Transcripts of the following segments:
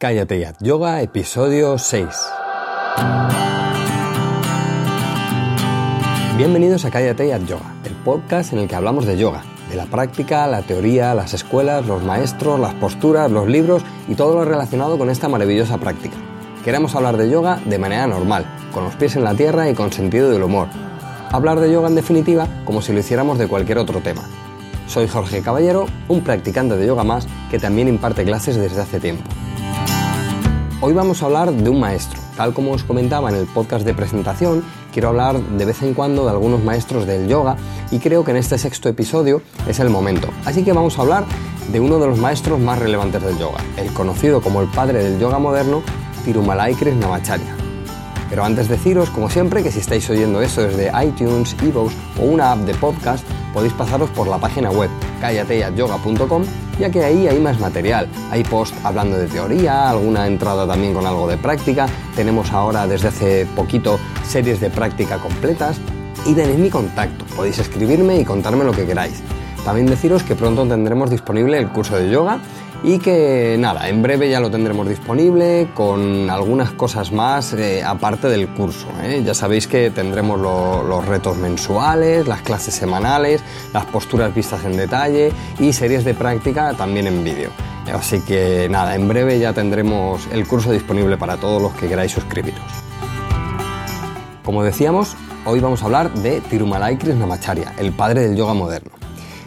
Cállate ya, Yoga, episodio 6. Bienvenidos a Cállate ya Yoga, el podcast en el que hablamos de yoga, de la práctica, la teoría, las escuelas, los maestros, las posturas, los libros y todo lo relacionado con esta maravillosa práctica. Queremos hablar de yoga de manera normal, con los pies en la tierra y con sentido del humor. Hablar de yoga en definitiva como si lo hiciéramos de cualquier otro tema. Soy Jorge Caballero, un practicante de yoga más que también imparte clases desde hace tiempo. Hoy vamos a hablar de un maestro. Tal como os comentaba en el podcast de presentación, quiero hablar de vez en cuando de algunos maestros del yoga y creo que en este sexto episodio es el momento. Así que vamos a hablar de uno de los maestros más relevantes del yoga, el conocido como el padre del yoga moderno, Tirumalai Krishnamacharya. Pero antes deciros, como siempre, que si estáis oyendo esto desde iTunes, Evox o una app de podcast, podéis pasaros por la página web callateyayoga.com ya que ahí hay más material. Hay post hablando de teoría, alguna entrada también con algo de práctica. Tenemos ahora desde hace poquito series de práctica completas y tenéis mi contacto. Podéis escribirme y contarme lo que queráis. También deciros que pronto tendremos disponible el curso de yoga y que nada, en breve ya lo tendremos disponible con algunas cosas más eh, aparte del curso. ¿eh? Ya sabéis que tendremos los retos mensuales, las clases semanales, las posturas vistas en detalle y series de práctica también en vídeo. Así que nada, en breve ya tendremos el curso disponible para todos los que queráis suscribiros. Como decíamos, hoy vamos a hablar de Tirumalai Krishnamacharya, el padre del yoga moderno.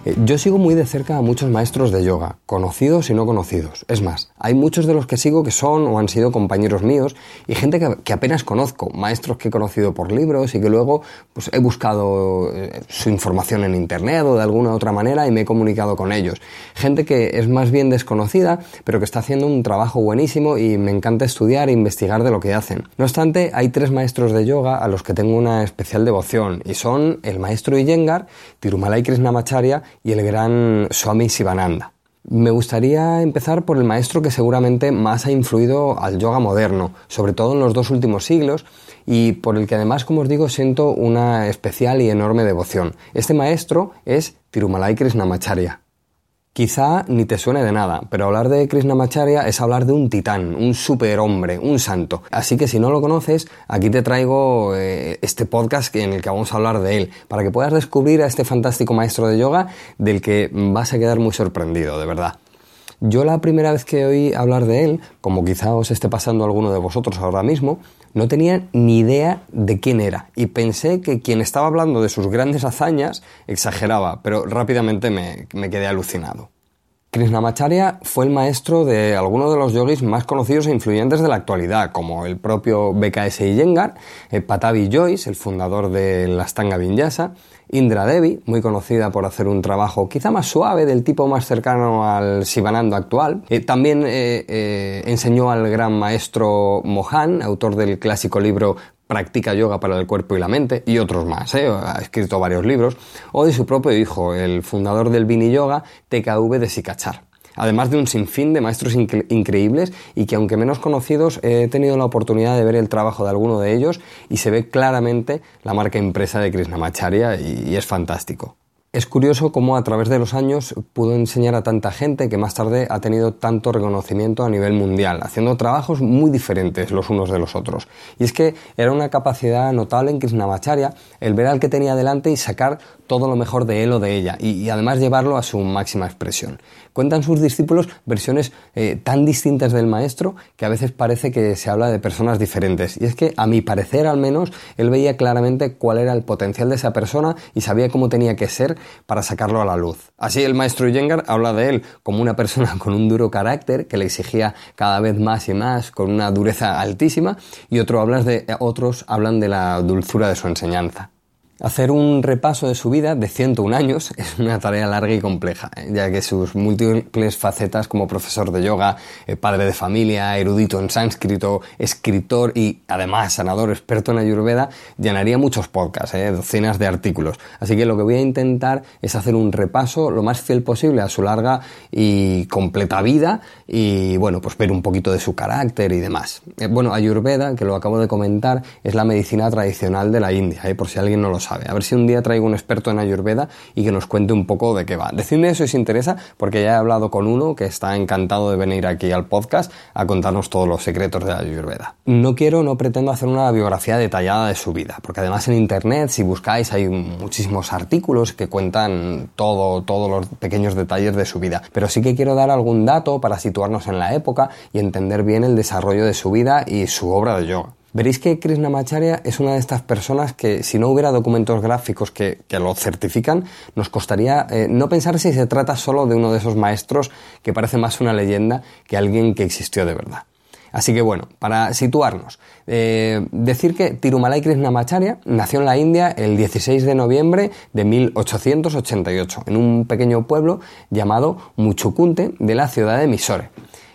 Eh, yo sigo muy de cerca a muchos maestros de yoga, conocidos y no conocidos. Es más, hay muchos de los que sigo que son o han sido compañeros míos y gente que, apenas conozco, maestros que he conocido por libros y que luego pues, he buscado eh, su información en internet o de alguna otra manera y me he comunicado con ellos. Gente que es más bien desconocida, pero que está haciendo un trabajo buenísimo y me encanta estudiar e investigar de lo que hacen. No obstante, hay tres maestros de yoga a los que tengo una especial devoción y son el maestro Iyengar, Tirumalai Krishnamacharya y el gran Swami Sivananda. Me gustaría empezar por el maestro que seguramente más ha influido al yoga moderno, sobre todo en los dos últimos siglos, y por el que además, como os digo, siento una especial y enorme devoción. Este maestro es Tirumalai Krishnamacharya. Quizá ni te suene de nada, pero hablar de Krishnamacharya es hablar de un titán, un superhombre, un santo. Así que si no lo conoces, aquí te traigo eh, este podcast en el que vamos a hablar de él, para que puedas descubrir a este fantástico maestro de yoga del que vas a quedar muy sorprendido, de verdad. Yo la primera vez que oí hablar de él, como quizá os esté pasando alguno de vosotros ahora mismo, no tenía ni idea de quién era y pensé que quien estaba hablando de sus grandes hazañas exageraba, pero rápidamente me, quedé alucinado. Krishnamacharya fue el maestro de algunos de los yogis más conocidos e influyentes de la actualidad, como el propio BKS Iyengar, eh, Patavi Joyce, el fundador de la Stanga Vinyasa, Indra Devi, muy conocida por hacer un trabajo quizá más suave, del tipo más cercano al Sivananda actual. Eh, también eh, enseñó al gran maestro Mohan, autor del clásico libro Practica yoga para el cuerpo y la mente, y otros más, ha escrito varios libros, o de su propio hijo, el fundador del Vini Yoga, TKV de Sikachar. Además de un sinfín de maestros increíbles y que aunque menos conocidos he tenido la oportunidad de ver el trabajo de alguno de ellos y se ve claramente la marca impresa de Krishnamacharya y es fantástico. Es curioso cómo a través de los años pudo enseñar a tanta gente que más tarde ha tenido tanto reconocimiento a nivel mundial, haciendo trabajos muy diferentes los unos de los otros. Y es que era una capacidad notable en Krishnamacharya el ver al que tenía delante y sacar todo lo mejor de él o de ella, y, además llevarlo a su máxima expresión. Cuentan sus discípulos versiones eh, tan distintas del maestro que a veces parece que se habla de personas diferentes. Y es que, a mi parecer al menos, él veía claramente cuál era el potencial de esa persona y sabía cómo tenía que ser para sacarlo a la luz. Así el maestro Yengar habla de él como una persona con un duro carácter que le exigía cada vez más y más, con una dureza altísima, y de, otros hablan de la dulzura de su enseñanza. Hacer un repaso de su vida de 101 años es una tarea larga y compleja, ¿eh? ya que sus múltiples facetas como profesor de yoga, eh, padre de familia, erudito en sánscrito, escritor y además sanador experto en ayurveda, llenaría muchos podcasts, ¿eh? docenas de artículos. Así que lo que voy a intentar es hacer un repaso lo más fiel posible a su larga y completa vida y bueno, pues ver un poquito de su carácter y demás. bueno, ayurveda, que lo acabo de comentar, es la medicina tradicional de la India, por si alguien no lo sabe A ver si un día traigo un experto en Ayurveda y que nos cuente un poco de qué va. Decidme si os interesa, porque ya he hablado con uno que está encantado de venir aquí al podcast a contarnos todos los secretos de Ayurveda. No quiero, no pretendo hacer una biografía detallada de su vida, porque además en internet, si buscáis, hay muchísimos artículos que cuentan todo, todos los pequeños detalles de su vida. Pero sí que quiero dar algún dato para situarnos en la época y entender bien el desarrollo de su vida y su obra de yoga. Veréis que Krishnamacharya es una de estas personas que si no hubiera documentos gráficos que, lo certifican, nos costaría eh, no pensar si se trata solo de uno de esos maestros que parece más una leyenda que alguien que existió de verdad. Así que bueno, para situarnos, eh, decir que Tirumalai Krishnamacharya nació en la India el 16 de noviembre de 1888, en un pequeño pueblo llamado Muchukunte de la ciudad de Mysore,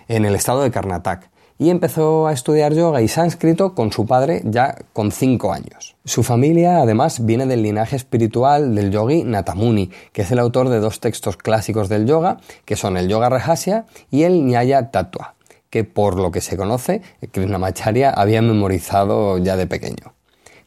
en el estado de Karnataka y empezó a estudiar yoga y sánscrito con su padre ya con 5 años. Su familia además viene del linaje espiritual del yogi Natamuni, que es el autor de dos textos clásicos del yoga, que son el Yoga Rajasya y el Nyaya Tattva, que por lo que se conoce, Krishnamacharya había memorizado ya de pequeño.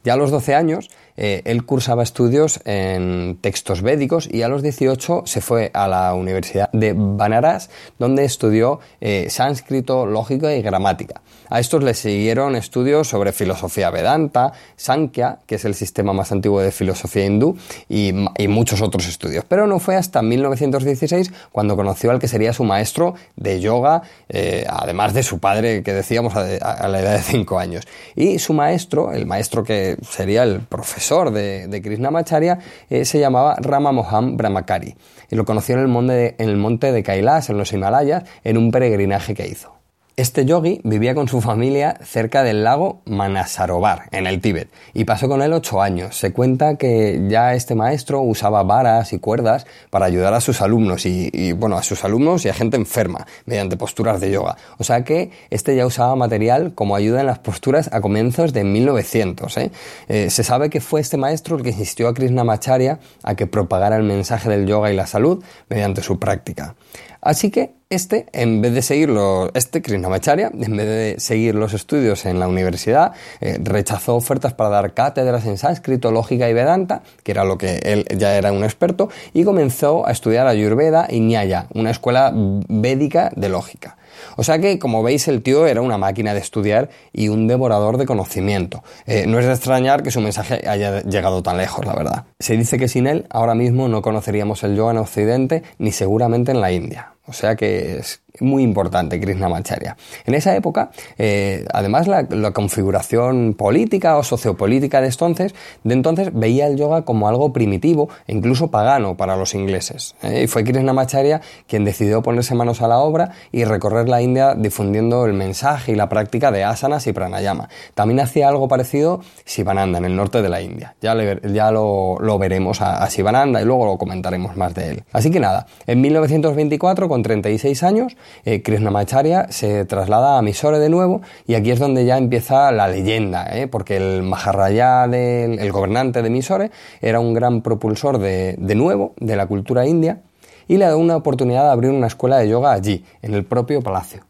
Ya a los 12 años, eh, él cursaba estudios en textos védicos y a los 18 se fue a la Universidad de Banaras, donde estudió eh, sánscrito, lógica y gramática. A estos le siguieron estudios sobre filosofía Vedanta, Sankhya, que es el sistema más antiguo de filosofía hindú, y, muchos otros estudios. Pero no fue hasta 1916 cuando conoció al que sería su maestro de yoga, eh, además de su padre, que decíamos a, la edad de 5 años. Y su maestro, el maestro que sería el profesor de, de Krishnamacharya, eh, se llamaba Rama Mohan Brahmakari. Y lo conoció en el, monte en el monte de Kailas, en los Himalayas, en un peregrinaje que hizo. Este yogi vivía con su familia cerca del lago Manasarovar, en el Tíbet, y pasó con él ocho años. Se cuenta que ya este maestro usaba varas y cuerdas para ayudar a sus alumnos, y, bueno, a sus alumnos y a gente enferma, mediante posturas de yoga. O sea que este ya usaba material como ayuda en las posturas a comienzos de 1900. ¿eh? Eh, se sabe que fue este maestro el que insistió a Krishnamacharya a que propagara el mensaje del yoga y la salud mediante su práctica. Así que este, en vez de seguirlo, este Krishnamacharya, en vez de seguir los estudios en la universidad, eh, rechazó ofertas para dar cátedras en sánscrito, lógica y vedanta, que era lo que él ya era un experto, y comenzó a estudiar Ayurveda y Nyaya, una escuela védica de lógica. O sea que, como veis, el tío era una máquina de estudiar y un devorador de conocimiento. Eh, no es de extrañar que su mensaje haya llegado tan lejos, la verdad. Se dice que sin él, ahora mismo no conoceríamos el yoga en Occidente ni seguramente en la India. O sea que es muy importante Krishnamacharya. En esa época, eh, además, la, configuración política o sociopolítica de entonces, de entonces veía el yoga como algo primitivo e incluso pagano para los ingleses. ¿eh? Y fue Krishnamacharya quien decidió ponerse manos a la obra y recorrer la India difundiendo el mensaje y la práctica de asanas y pranayama. También hacía algo parecido Sivananda en el norte de la India. Ya, ya lo, veremos a, a Sivananda y luego lo comentaremos más de él. Así que nada, en 1924, con 36 años, eh, Krishnamacharya se traslada a Mysore de nuevo y aquí es donde ya empieza la leyenda, ¿eh? porque el Maharajá, el gobernante de Mysore, era un gran propulsor de, nuevo de la cultura india y le da una oportunidad de abrir una escuela de yoga allí, en el propio palacio.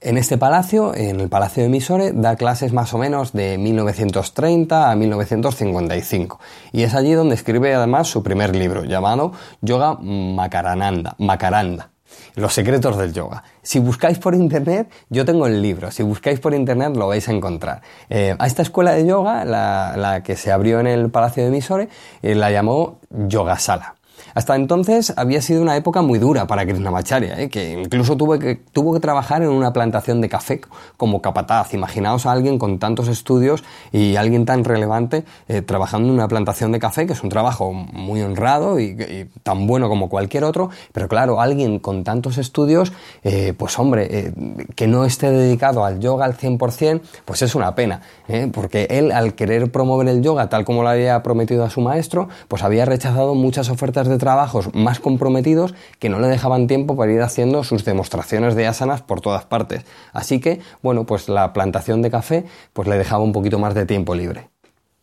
En este palacio, en el Palacio de Mysore, da clases más o menos de 1930 a 1955. Y es allí donde escribe además su primer libro, llamado Yoga Makarananda, Makaranda. Los secretos del yoga. Si buscáis por internet, yo tengo el libro. Si buscáis por internet lo vais a encontrar. Eh, a esta escuela de yoga, la, que se abrió en el Palacio de Mysore, eh, la llamó Yogasala. Hasta entonces había sido una época muy dura para Krishnamacharya, ¿eh? que incluso tuvo que, tuvo que trabajar en una plantación de café como capataz. Imaginaos a alguien con tantos estudios y alguien tan relevante eh, trabajando en una plantación de café, que es un trabajo muy honrado y, tan bueno como cualquier otro, pero claro, alguien con tantos estudios, eh, pues hombre, que no esté dedicado al yoga al 100%, pues es una pena, porque él al querer promover el yoga tal como lo había prometido a su maestro, pues había rechazado muchas ofertas de trabajos más comprometidos que no le dejaban tiempo para ir haciendo sus demostraciones de asanas por todas partes. Así que, bueno, pues la plantación de café pues le dejaba un poquito más de tiempo libre.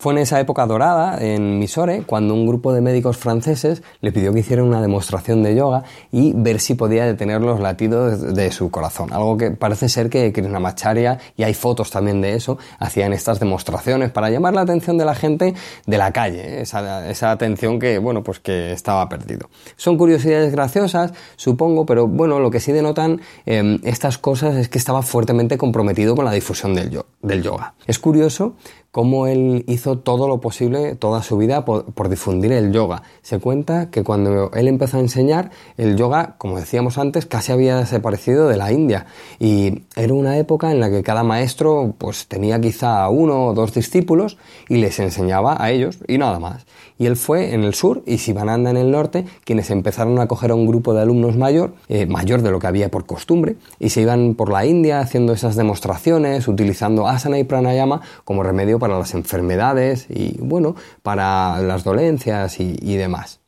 Fue en esa época dorada, en Mysore, cuando un grupo de médicos franceses le pidió que hiciera una demostración de yoga y ver si podía detener los latidos de su corazón. Algo que parece ser que Krishnamacharya, y hay fotos también de eso, hacían estas demostraciones para llamar la atención de la gente de la calle, ¿eh? esa, atención que, bueno, pues que estaba perdido. Son curiosidades graciosas, supongo, pero bueno, lo que sí denotan em, estas cosas es que estaba fuertemente comprometido con la difusión del yoga. Es curioso cómo él hizo todo lo posible toda su vida por, difundir el yoga. Se cuenta que cuando él empezó a enseñar, el yoga, como decíamos antes, casi había desaparecido de la India y era una época en la que cada maestro pues tenía quizá uno o dos discípulos y les enseñaba a ellos y nada más. Y él fue en el sur y Sivananda en el norte quienes empezaron a coger a un grupo de alumnos mayor, eh, mayor de lo que había por costumbre, y se iban por la India haciendo esas demostraciones, utilizando asana y pranayama como remedio para las enfermedades y bueno, para las dolencias y, demás.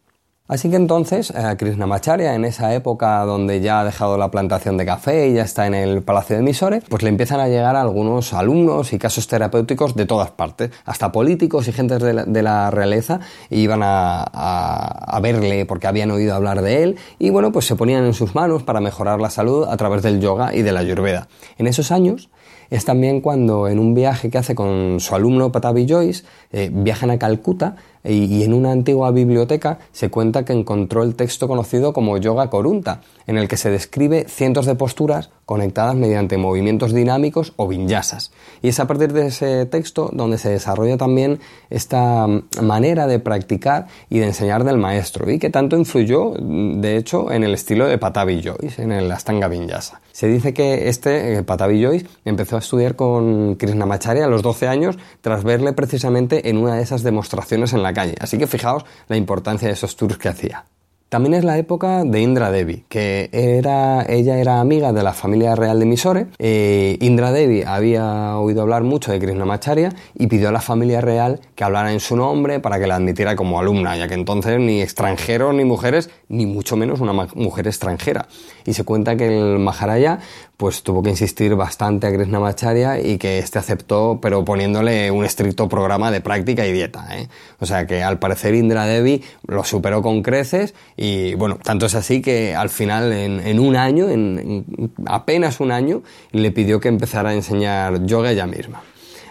Así que entonces eh, Krishnamacharya, en esa época donde ya ha dejado la plantación de café y ya está en el Palacio de Misore, pues le empiezan a llegar algunos alumnos y casos terapéuticos de todas partes, hasta políticos y gentes de la, realeza iban a, a, verle porque habían oído hablar de él y bueno, pues se ponían en sus manos para mejorar la salud a través del yoga y de la ayurveda. En esos años es también cuando en un viaje que hace con su alumno Patabi Joyce, eh, viajan a Calcuta y, en una antigua biblioteca se cuenta que encontró el texto conocido como Yoga Korunta, en el que se describe cientos de posturas conectadas mediante movimientos dinámicos o vinyasas. Y es a partir de ese texto donde se desarrolla también esta manera de practicar y de enseñar del maestro, y que tanto influyó, de hecho, en el estilo de Patabi Joyce, en el Astanga Vinyasa. Se dice que este, eh, Patabi Joyce, empezó a estudiar con Krishnamacharya a los 12 años tras verle precisamente en una de esas demostraciones en la calle. Así que fijaos la importancia de esos tours que hacía. También es la época de Indra Devi, que era, ella era amiga de la familia real de Mysore. Eh, Indra Devi había oído hablar mucho de Krishnamacharya y pidió a la familia real que hablara en su nombre para que la admitiera como alumna, ya que entonces ni extranjeros ni mujeres, ni mucho menos una mujer extranjera. Y se cuenta que el Maharaya pues tuvo que insistir bastante a Krishnamacharya y que este aceptó, pero poniéndole un estricto programa de práctica y dieta. ¿eh? O sea que al parecer Indra Devi lo superó con creces y bueno, tanto es así que al final en, un año, en, apenas un año, le pidió que empezara a enseñar yoga ella misma.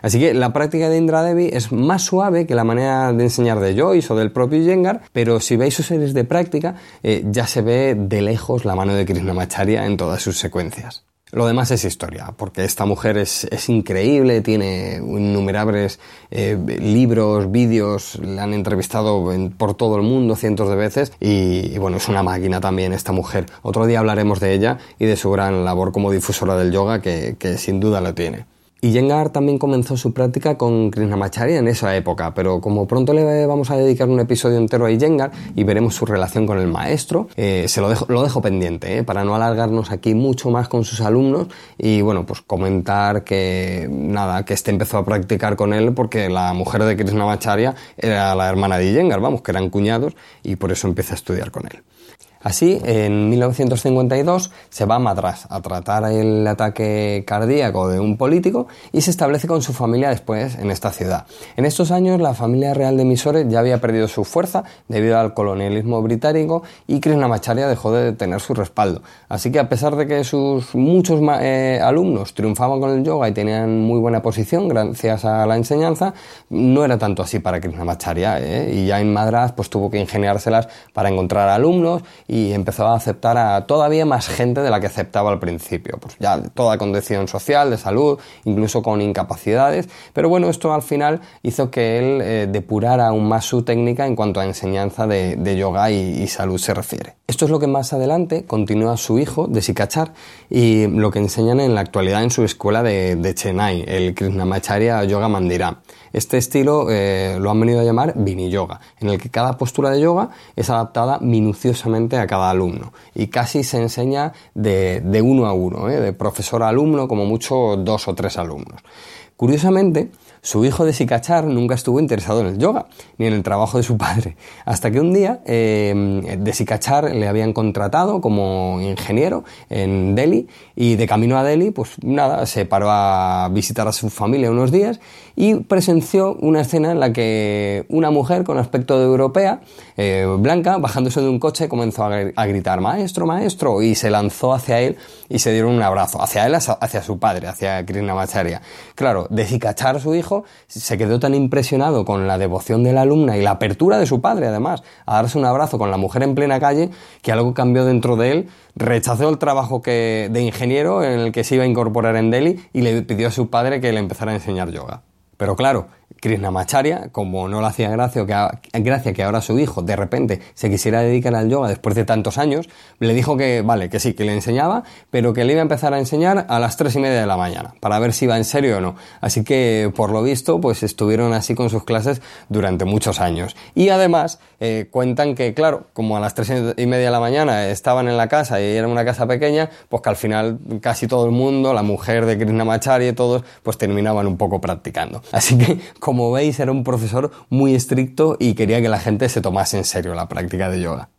Así que la práctica de Indra Devi es más suave que la manera de enseñar de Joyce o del propio Yengar, pero si veis sus series de práctica, eh, ya se ve de lejos la mano de Krishnamacharya en todas sus secuencias. Lo demás es historia, porque esta mujer es, increíble, tiene innumerables eh, libros, vídeos, la han entrevistado por todo el mundo cientos de veces y, bueno, es una máquina también esta mujer. Otro día hablaremos de ella y de su gran labor como difusora del yoga que, que sin duda la tiene. Y también comenzó su práctica con Krishnamacharya en esa época, pero como pronto le vamos a dedicar un episodio entero a Yengar y veremos su relación con el maestro, eh, se lo dejo, lo dejo pendiente, eh, para no alargarnos aquí mucho más con sus alumnos y bueno, pues comentar que nada, que este empezó a practicar con él porque la mujer de Krishnamacharya era la hermana de Yengar, vamos, que eran cuñados y por eso empecé a estudiar con él. Así, en 1952 se va a Madras a tratar el ataque cardíaco de un político y se establece con su familia después en esta ciudad. En estos años la familia real de Mysore ya había perdido su fuerza debido al colonialismo británico y Krishnamacharya dejó de tener su respaldo. Así que a pesar de que sus muchos eh, alumnos triunfaban con el yoga y tenían muy buena posición gracias a la enseñanza, no era tanto así para Krishnamacharya ¿eh? y ya en pues tuvo que ingeniárselas para encontrar alumnos empezó a aceptar a todavía más gente de la que aceptaba al principio, pues ya toda condición social, de salud, incluso con incapacidades, pero bueno, esto al final hizo que él eh, depurara aún más su técnica en cuanto a enseñanza de, yoga y, salud se refiere. Esto es lo que más adelante continúa su hijo, de Sikachar, y lo que enseñan en la actualidad en su escuela de, de Chennai, el Krishnamacharya Yoga Mandira. Este estilo eh, lo han venido a llamar Vini Yoga, en el que cada postura de yoga es adaptada minuciosamente a cada alumno y casi se enseña de, uno a uno, ¿eh? de profesor a alumno, como mucho dos o tres alumnos. Curiosamente, su hijo de Sikachar nunca estuvo interesado en el yoga, ni en el trabajo de su padre, hasta que un día eh, de Sikachar le habían contratado como ingeniero en Delhi y de camino a Delhi, pues nada, se paró a visitar a su familia unos días y presenció una escena en la que una mujer con aspecto de europea, eh, blanca, bajándose de un coche, comenzó a, gritar, maestro, maestro, y se lanzó hacia él y se dieron un abrazo, hacia él, hacia su padre, hacia Krishnamacharya. Claro, de Sikachar, su hijo, se quedó tan impresionado con la devoción de la alumna y la apertura de su padre, además, a darse un abrazo con la mujer en plena calle, que algo cambió dentro de él, rechazó el trabajo que, de ingeniero en el que se iba a incorporar en Delhi y le pidió a su padre que le empezara a enseñar yoga. Pero claro, Krishnamacharya, como no le hacía gracia que, gracia que ahora su hijo de repente se quisiera dedicar al yoga después de tantos años, le dijo que, vale, que sí, que le enseñaba, pero que le iba a empezar a enseñar a las tres y media de la mañana, para ver si iba en serio o no. Así que, por lo visto, pues estuvieron así con sus clases durante muchos años. Y además, eh, cuentan que, claro, como a las tres y media de la mañana estaban en la casa y era una casa pequeña, pues que al final casi todo el mundo, la mujer de Krishnamacharya y todos, pues terminaban un poco practicando. Así que, como veis, era un profesor muy estricto y quería que la gente se tomase en serio la práctica de yoga.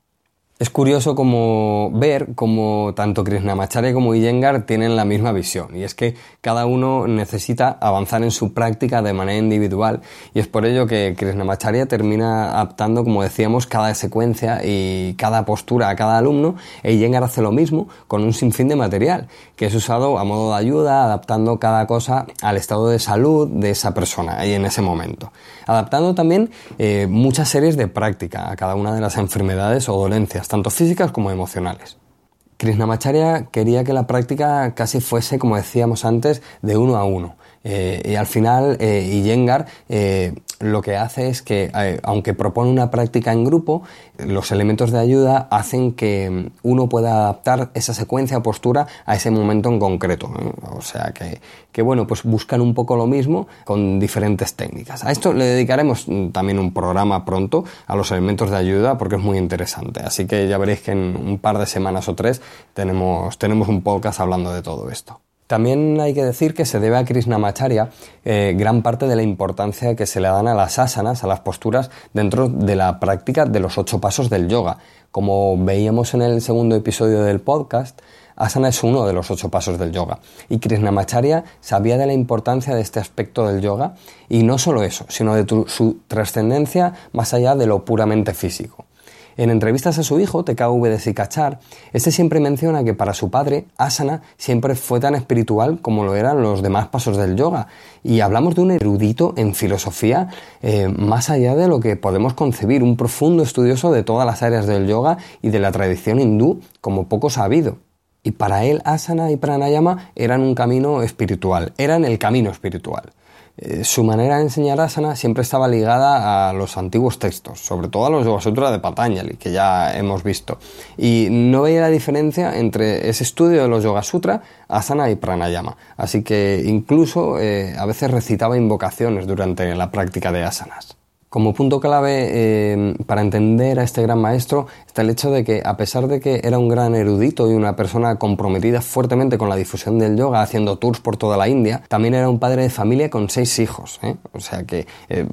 Es curioso como ver cómo tanto Krishnamacharya como Iyengar tienen la misma visión y es que cada uno necesita avanzar en su práctica de manera individual y es por ello que Krishnamacharya termina adaptando, como decíamos, cada secuencia y cada postura a cada alumno e Iyengar hace lo mismo con un sinfín de material que es usado a modo de ayuda, adaptando cada cosa al estado de salud de esa persona y en ese momento. Adaptando también eh, muchas series de práctica a cada una de las enfermedades o dolencias tanto físicas como emocionales. Krishnamacharya quería que la práctica casi fuese, como decíamos antes, de uno a uno. Eh, y al final, eh, Iyengar eh, lo que hace es que, aunque propone una práctica en grupo, los elementos de ayuda hacen que uno pueda adaptar esa secuencia o postura a ese momento en concreto. O sea que, que, bueno, pues buscan un poco lo mismo con diferentes técnicas. A esto le dedicaremos también un programa pronto a los elementos de ayuda porque es muy interesante. Así que ya veréis que en un par de semanas o tres tenemos, tenemos un podcast hablando de todo esto. También hay que decir que se debe a Krishnamacharya eh, gran parte de la importancia que se le dan a las asanas, a las posturas, dentro de la práctica de los ocho pasos del yoga. Como veíamos en el segundo episodio del podcast, asana es uno de los ocho pasos del yoga. Y Krishnamacharya sabía de la importancia de este aspecto del yoga y no solo eso, sino de su trascendencia más allá de lo puramente físico. En entrevistas a su hijo, TKV de Sikachar, este siempre menciona que para su padre, asana siempre fue tan espiritual como lo eran los demás pasos del yoga. Y hablamos de un erudito en filosofía eh, más allá de lo que podemos concebir, un profundo estudioso de todas las áreas del yoga y de la tradición hindú como poco sabido. Y para él, asana y pranayama eran un camino espiritual, eran el camino espiritual. Eh, su manera de enseñar asana siempre estaba ligada a los antiguos textos, sobre todo a los Sutra de Patanjali, que ya hemos visto. Y no veía la diferencia entre ese estudio de los Yoga Sutra, asana y pranayama. Así que incluso eh, a veces recitaba invocaciones durante la práctica de asanas. Como punto clave eh, para entender a este gran maestro está el hecho de que, a pesar de que era un gran erudito y una persona comprometida fuertemente con la difusión del yoga, haciendo tours por toda la India, también era un padre de familia con seis hijos. ¿eh? O sea que, eh,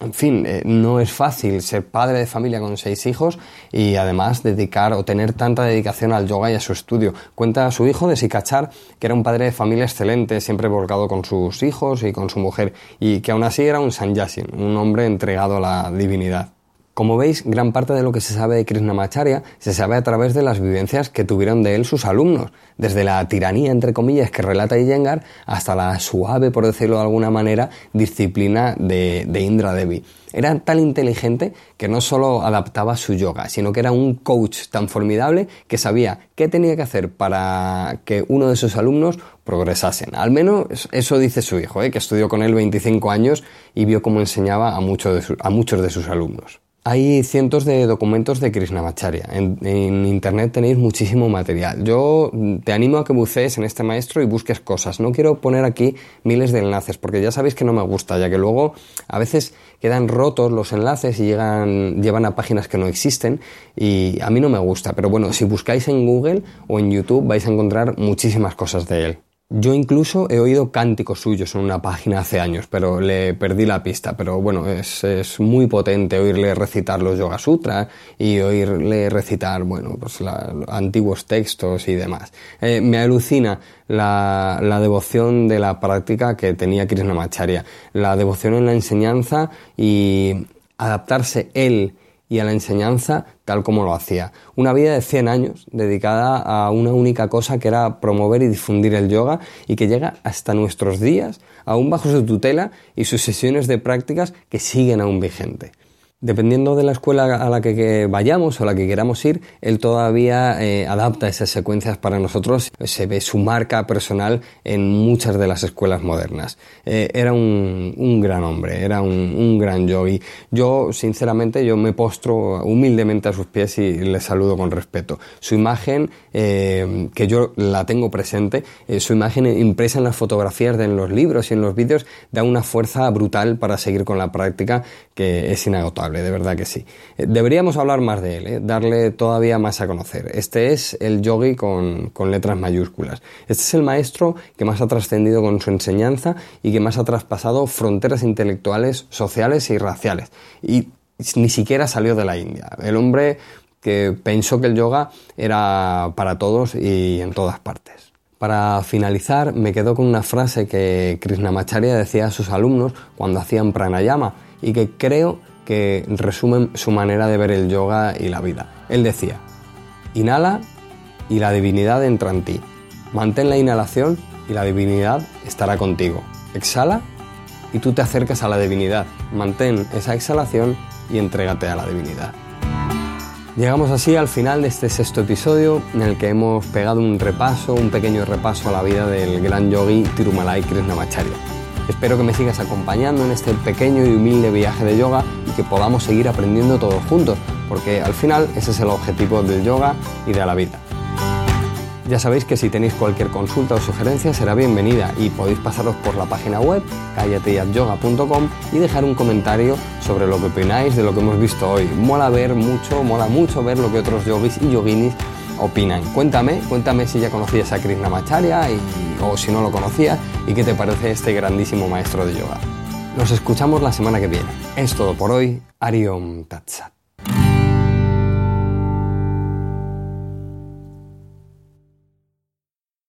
en fin, no es fácil ser padre de familia con seis hijos y además dedicar o tener tanta dedicación al yoga y a su estudio. Cuenta a su hijo de Sikachar que era un padre de familia excelente, siempre volcado con sus hijos y con su mujer, y que aún así era un sanyasin, un hombre entregado a la divinidad. Como veis, gran parte de lo que se sabe de Krishnamacharya se sabe a través de las vivencias que tuvieron de él sus alumnos, desde la tiranía, entre comillas, que relata Iyengar, hasta la suave, por decirlo de alguna manera, disciplina de, Indra Devi. Era tan inteligente que no solo adaptaba su yoga, sino que era un coach tan formidable que sabía qué tenía que hacer para que uno de sus alumnos progresasen. Al menos eso dice su hijo, ¿eh? que estudió con él 25 años y vio cómo enseñaba a muchos de sus alumnos. Hay cientos de documentos de Krishnamacharya. En, en, internet tenéis muchísimo material. Yo te animo a que bucees en este maestro y busques cosas. No quiero poner aquí miles de enlaces porque ya sabéis que no me gusta, ya que luego a veces quedan rotos los enlaces y llegan, llevan a páginas que no existen y a mí no me gusta. Pero bueno, si buscáis en Google o en YouTube vais a encontrar muchísimas cosas de él. Yo incluso he oído cánticos suyos en una página hace años, pero le perdí la pista. Pero bueno, es, muy potente oírle recitar los Yoga Sutras y oírle recitar, bueno, pues antiguos textos y demás. Eh, me alucina la, la, devoción de la práctica que tenía Krishnamacharya, la devoción en la enseñanza y adaptarse él y a la enseñanza tal como lo hacía. Una vida de 100 años dedicada a una única cosa que era promover y difundir el yoga y que llega hasta nuestros días, aún bajo su tutela y sus sesiones de prácticas que siguen aún vigente. Dependiendo de la escuela a la que vayamos o a la que queramos ir, él todavía eh, adapta esas secuencias para nosotros. Se ve su marca personal en muchas de las escuelas modernas. Eh, era un, gran hombre, era un, gran yogi. Yo, sinceramente, yo me postro humildemente a sus pies y le saludo con respeto. Su imagen, eh, que yo la tengo presente, su imagen impresa en las fotografías en los libros y en los vídeos, da una fuerza brutal para seguir con la práctica que es inagotable de verdad que sí. Eh, deberíamos hablar más de él, ¿eh? darle todavía más a conocer. Este es el yogi con, con letras mayúsculas. Este es el maestro que más ha trascendido con su enseñanza y que más ha traspasado fronteras intelectuales, sociales y raciales. Y ni siquiera salió de la India. El hombre que pensó que el yoga era para todos y en todas partes. Para finalizar, me quedo con una frase que Krishnamacharya decía a sus alumnos cuando hacían pranayama y que creo que resumen su manera de ver el yoga y la vida. Él decía, inhala y la divinidad entra en ti. Mantén la inhalación y la divinidad estará contigo. Exhala y tú te acercas a la divinidad. Mantén esa exhalación y entrégate a la divinidad. Llegamos así al final de este sexto episodio en el que hemos pegado un repaso, un pequeño repaso a la vida del gran yogi Tirumalai Krishnamacharya. Espero que me sigas acompañando en este pequeño y humilde viaje de yoga y que podamos seguir aprendiendo todos juntos, porque al final ese es el objetivo del yoga y de la vida. Ya sabéis que si tenéis cualquier consulta o sugerencia será bienvenida y podéis pasaros por la página web callateyatyoga.com y dejar un comentario sobre lo que opináis de lo que hemos visto hoy. Mola ver mucho, mola mucho ver lo que otros yogis y yoginis opinan. Cuéntame, cuéntame si ya conocías a Krishnamacharya y, o si no lo conocías y qué te parece este grandísimo maestro de yoga. Nos escuchamos la semana que viene. Es todo por hoy. Ariom Tatsat.